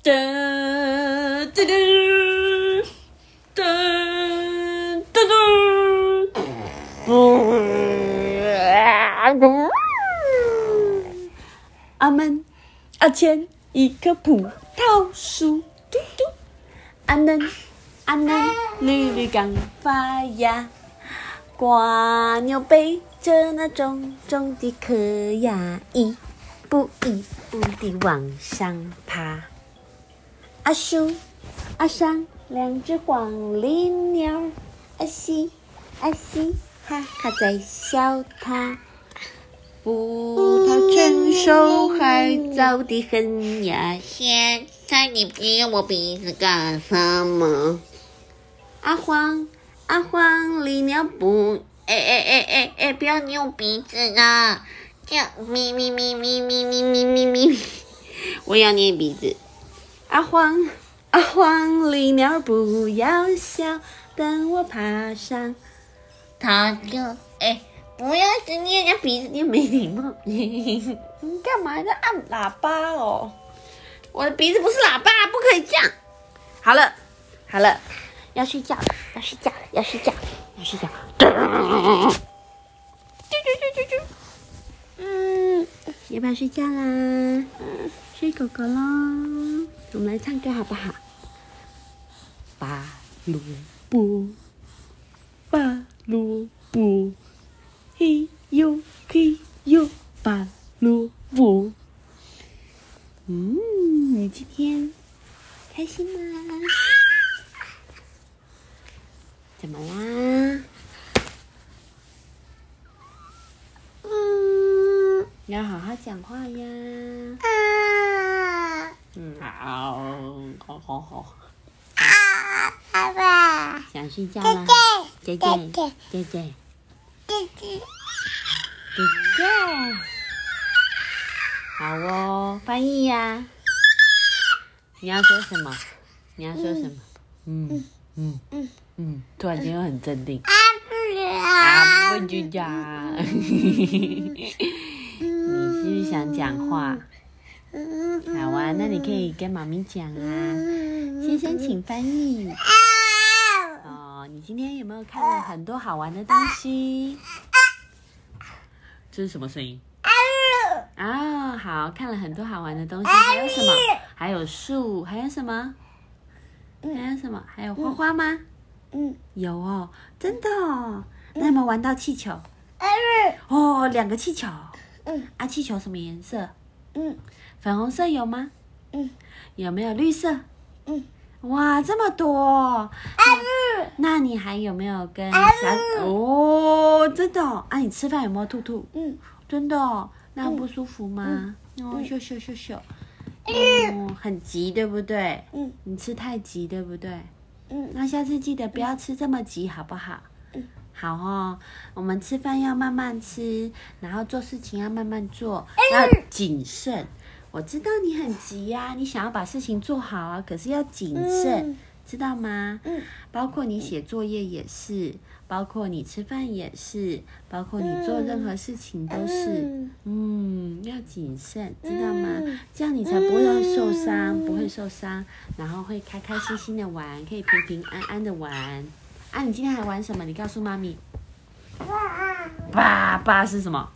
噔噔噔噔噔噔。阿门，阿谦，一棵葡萄树，嘟嘟。阿嫩，阿嫩，绿绿刚发芽，瓜牛背着那重重的壳呀，一步一步地往上爬。阿树，阿上两只黄鹂鸟，阿西，阿西，哈哈在笑它。葡萄成熟还早得很呀，现在你捏我鼻子干什么？阿黄，阿黄，鹂鸟不，哎哎哎哎哎，不要捏我鼻子啊！这样咪咪咪咪咪咪咪咪咪，我要捏鼻子。阿黄，阿黄，鹂鸟不要笑，等我爬上，它就哎。不要一直捏人家鼻子，你没礼貌。你干嘛在按喇叭哦？我的鼻子不是喇叭，不可以这样。好了，好了，要睡觉了，要睡觉了，要睡觉了，要睡觉。啾啾啾啾啾。嗯，要不要睡觉啦？嗯，睡狗狗喽。我们来唱歌好不好？拔萝卜，拔萝卜。嘿呦拔萝卜。嗯，你今天开心吗？怎么啦？嗯，要好好讲话呀。嗯，好，好好好。啊，爸爸。想睡觉了。姐姐，姐姐，姐姐。姐姐，姐姐，好哦，翻译呀。你要说什么？你要说什么？嗯嗯嗯嗯，突然间又很镇定。啊不啊不就讲。你是不是想讲话？好啊，那你可以跟妈咪讲啊。先生，请翻译。你今天有没有看了很多好玩的东西？这是什么声音？啊，好看了很多好玩的东西，还有什么？还有树，还有什么？还有什么？还有花花吗？嗯，有哦，真的哦。那有没有玩到气球？哦，两个气球。嗯，啊，气球什么颜色？嗯，粉红色有吗？嗯，有没有绿色？嗯。哇，这么多！那你还有没有跟小哦？真的哦啊？你吃饭有没有吐吐？嗯，真的，哦那不舒服吗？哦，咻咻咻咻，哦，很急对不对？嗯，你吃太急对不对？嗯，那下次记得不要吃这么急好不好？嗯，好哦。我们吃饭要慢慢吃，然后做事情要慢慢做，要谨慎。我知道你很急呀，你想要把事情做好啊，可是要谨慎，知道吗？嗯，包括你写作业也是，包括你吃饭也是，包括你做任何事情都是，嗯，要谨慎，知道吗？这样你才不会受伤，不会受伤，然后会开开心心的玩，可以平平安安的玩。啊，你今天还玩什么？你告诉妈咪。爸爸是什么？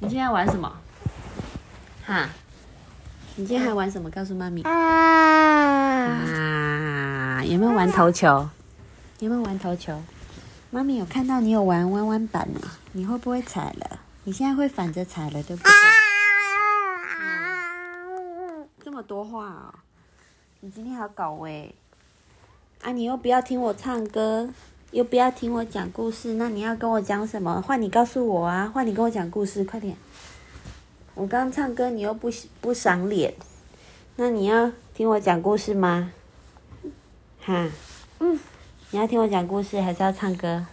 你今天玩什么？哈？你今天还玩什么？告诉妈咪。啊！有没有玩头球？有没有玩头球？妈咪有看到你有玩弯弯板呢，你会不会踩了？你现在会反着踩了，对不对？这么多话哦！你今天好搞哎！啊，你又不要听我唱歌，又不要听我讲故事，那你要跟我讲什么？换你告诉我啊！换你跟我讲故事，快点！我刚唱歌，你又不不赏脸，那你要听我讲故事吗？哈，嗯，你要听我讲故事，还是要唱歌？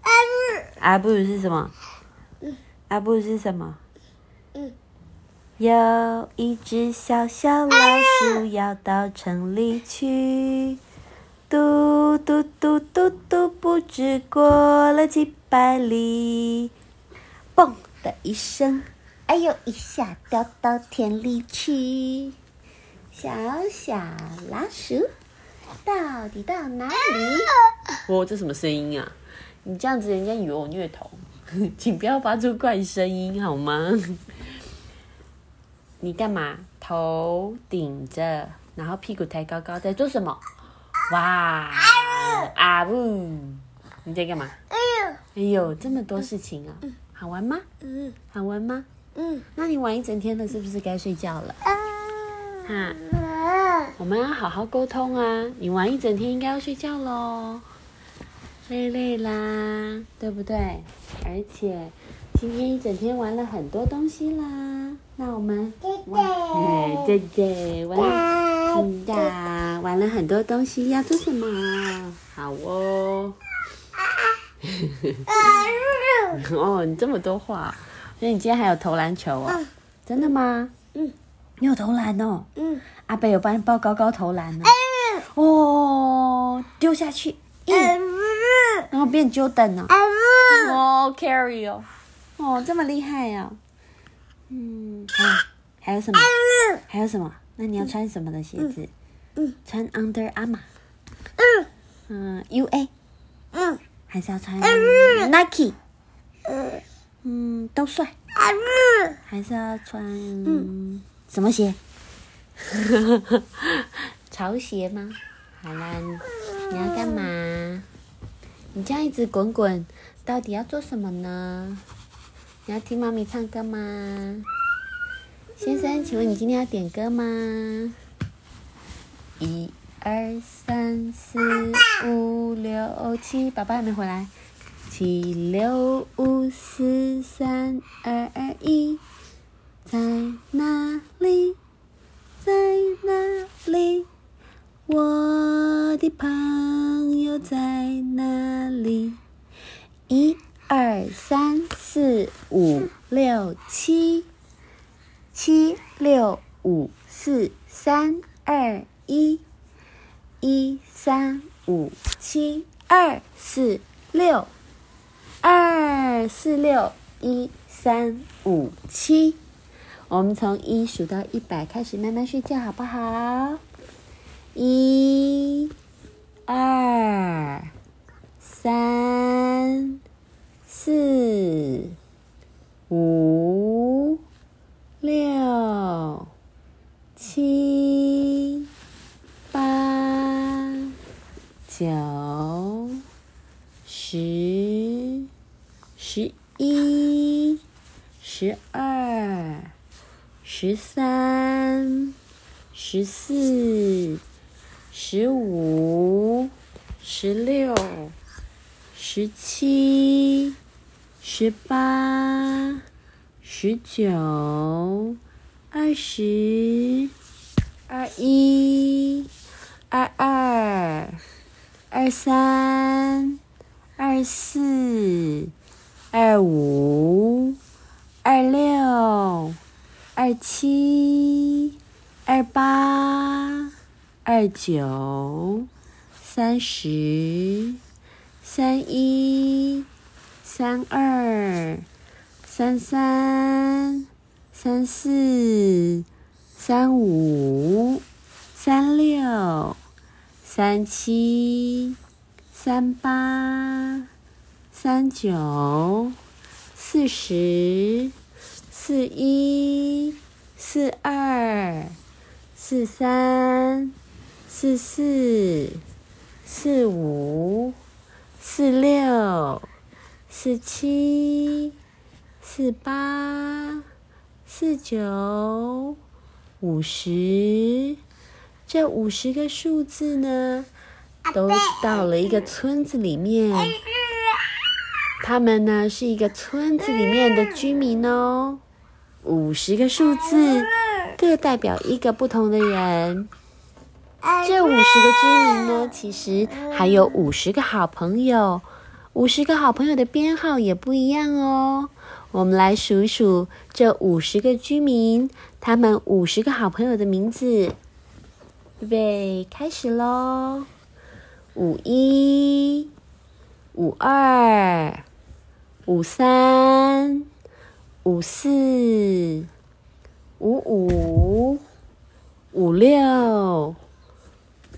阿布，阿布是什么？阿布是什么？有一只小小老鼠要到城里去，嘟嘟嘟嘟嘟，不知过了几百里，嘣的一声。哎呦！一下掉到田里去，小小老鼠到底到哪里？哦，这什么声音啊？你这样子，人家以为我虐童，请不要发出怪声音好吗？你干嘛？头顶着，然后屁股抬高高，在做什么？哇！啊呜！你在干嘛？哎呦，这么多事情啊！好玩吗？嗯好玩吗？嗯那你玩一整天了，是不是该睡觉了？啊哈，我们要好好沟通啊！你玩一整天，应该要睡觉喽，累累啦，对不对？而且今天一整天玩了很多东西啦，那我们玩，哎，对对，玩了，嗯呀，玩了很多东西，要做什么？好哦。哦，你这么多话，所以你今天还有投篮球哦？真的吗？嗯，你有投篮哦？嗯阿北有帮你抱高高投篮哦。哦，丢下去，嗯，然后变 Jordan 哦。哦，carry 哦，哦，这么厉害哦。嗯，还有还有什么？还有什么？那你要穿什么的鞋子？嗯，穿 Under Armour，嗯嗯，UA，嗯还是要穿 Nike？嗯嗯，都帅。还是要穿什么鞋？潮鞋吗？好啦，你要干嘛？你这样一直滚滚，到底要做什么呢？你要听妈咪唱歌吗？先生，请问你今天要点歌吗？一二三四五六七，爸爸还没回来。七六五四三二二一，在哪里？在哪里？我的朋友在哪里？一二三四五六七，七六五四三二一，一三五七二四六。二四六一三五七，我们从一数到一百开始慢慢睡觉，好不好？一、二、三、四、五、六、七、八、九。十、十一、十二、十三、十四、十五、十六、十七、十八、十九、二十、二一、二二、二三。二四、二五、二六、二七、二八、二九、三十、三一、三二、三三、三四、三五、三六、三七。三八、三九、四十、四一、四二、四三、四四、四五、四六、四七、四八、四九、五十。这五十个数字呢？都到了一个村子里面，他们呢是一个村子里面的居民哦。五十个数字，各代表一个不同的人。这五十个居民呢，其实还有五十个好朋友，五十个好朋友的编号也不一样哦。我们来数一数这五十个居民，他们五十个好朋友的名字。预备，开始喽！五一、五二、五三、五四、五五、五六，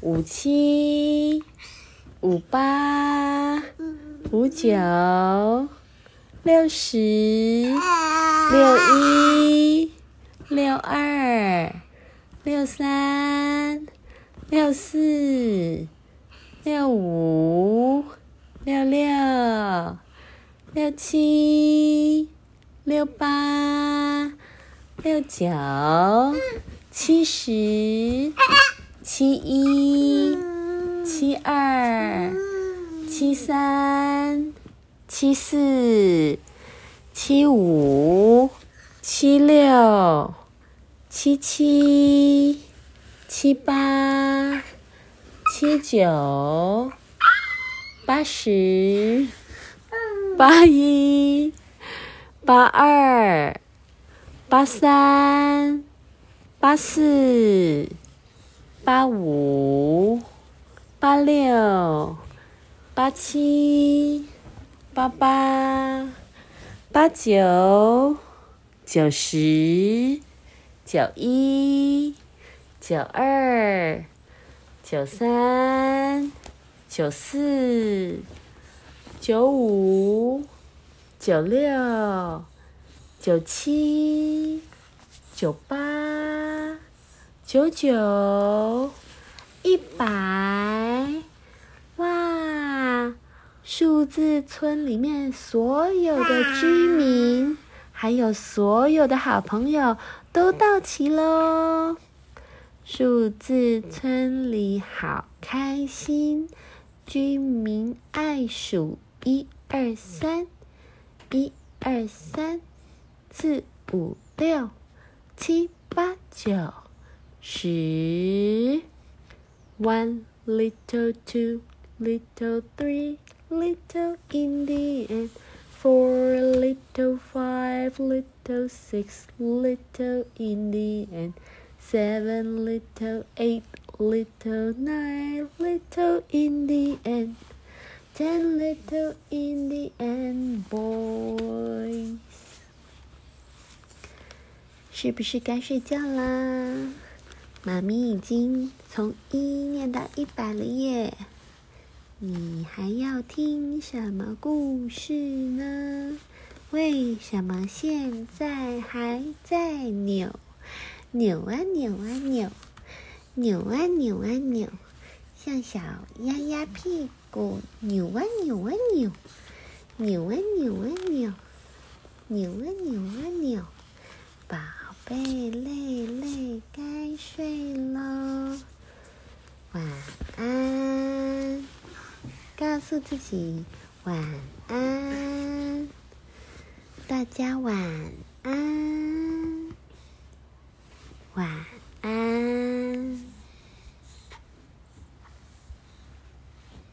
五七，五八，五九，六十，六一，六二，六三，六四，六五，六六，六七，六八，六九。七十，七一，七二，七三，七四，七五，七六，七七，七八，七九，八十，八一，八二，八三。八四，八五，八六，八七，八八，八九，九十，九一，九二，九三，九四，九五，九六，九七。九八九九一百，哇！数字村里面所有的居民，还有所有的好朋友都到齐喽。数字村里好开心，居民爱数一二三，一二三四五六。七八九十，one little two little three little in the end, four little five little six little in the end, seven little eight little nine little in the end, Ten little in the end, boys. 是不是该睡觉啦？妈咪已经从一念到一百了耶！你还要听什么故事呢？为什么现在还在扭？扭啊扭啊扭，扭啊扭啊扭，像小鸭鸭屁股扭啊扭啊扭，扭啊扭啊扭，扭啊扭啊扭，宝。贝，累累，该睡喽，晚安。告诉自己晚安，大家晚安，晚安。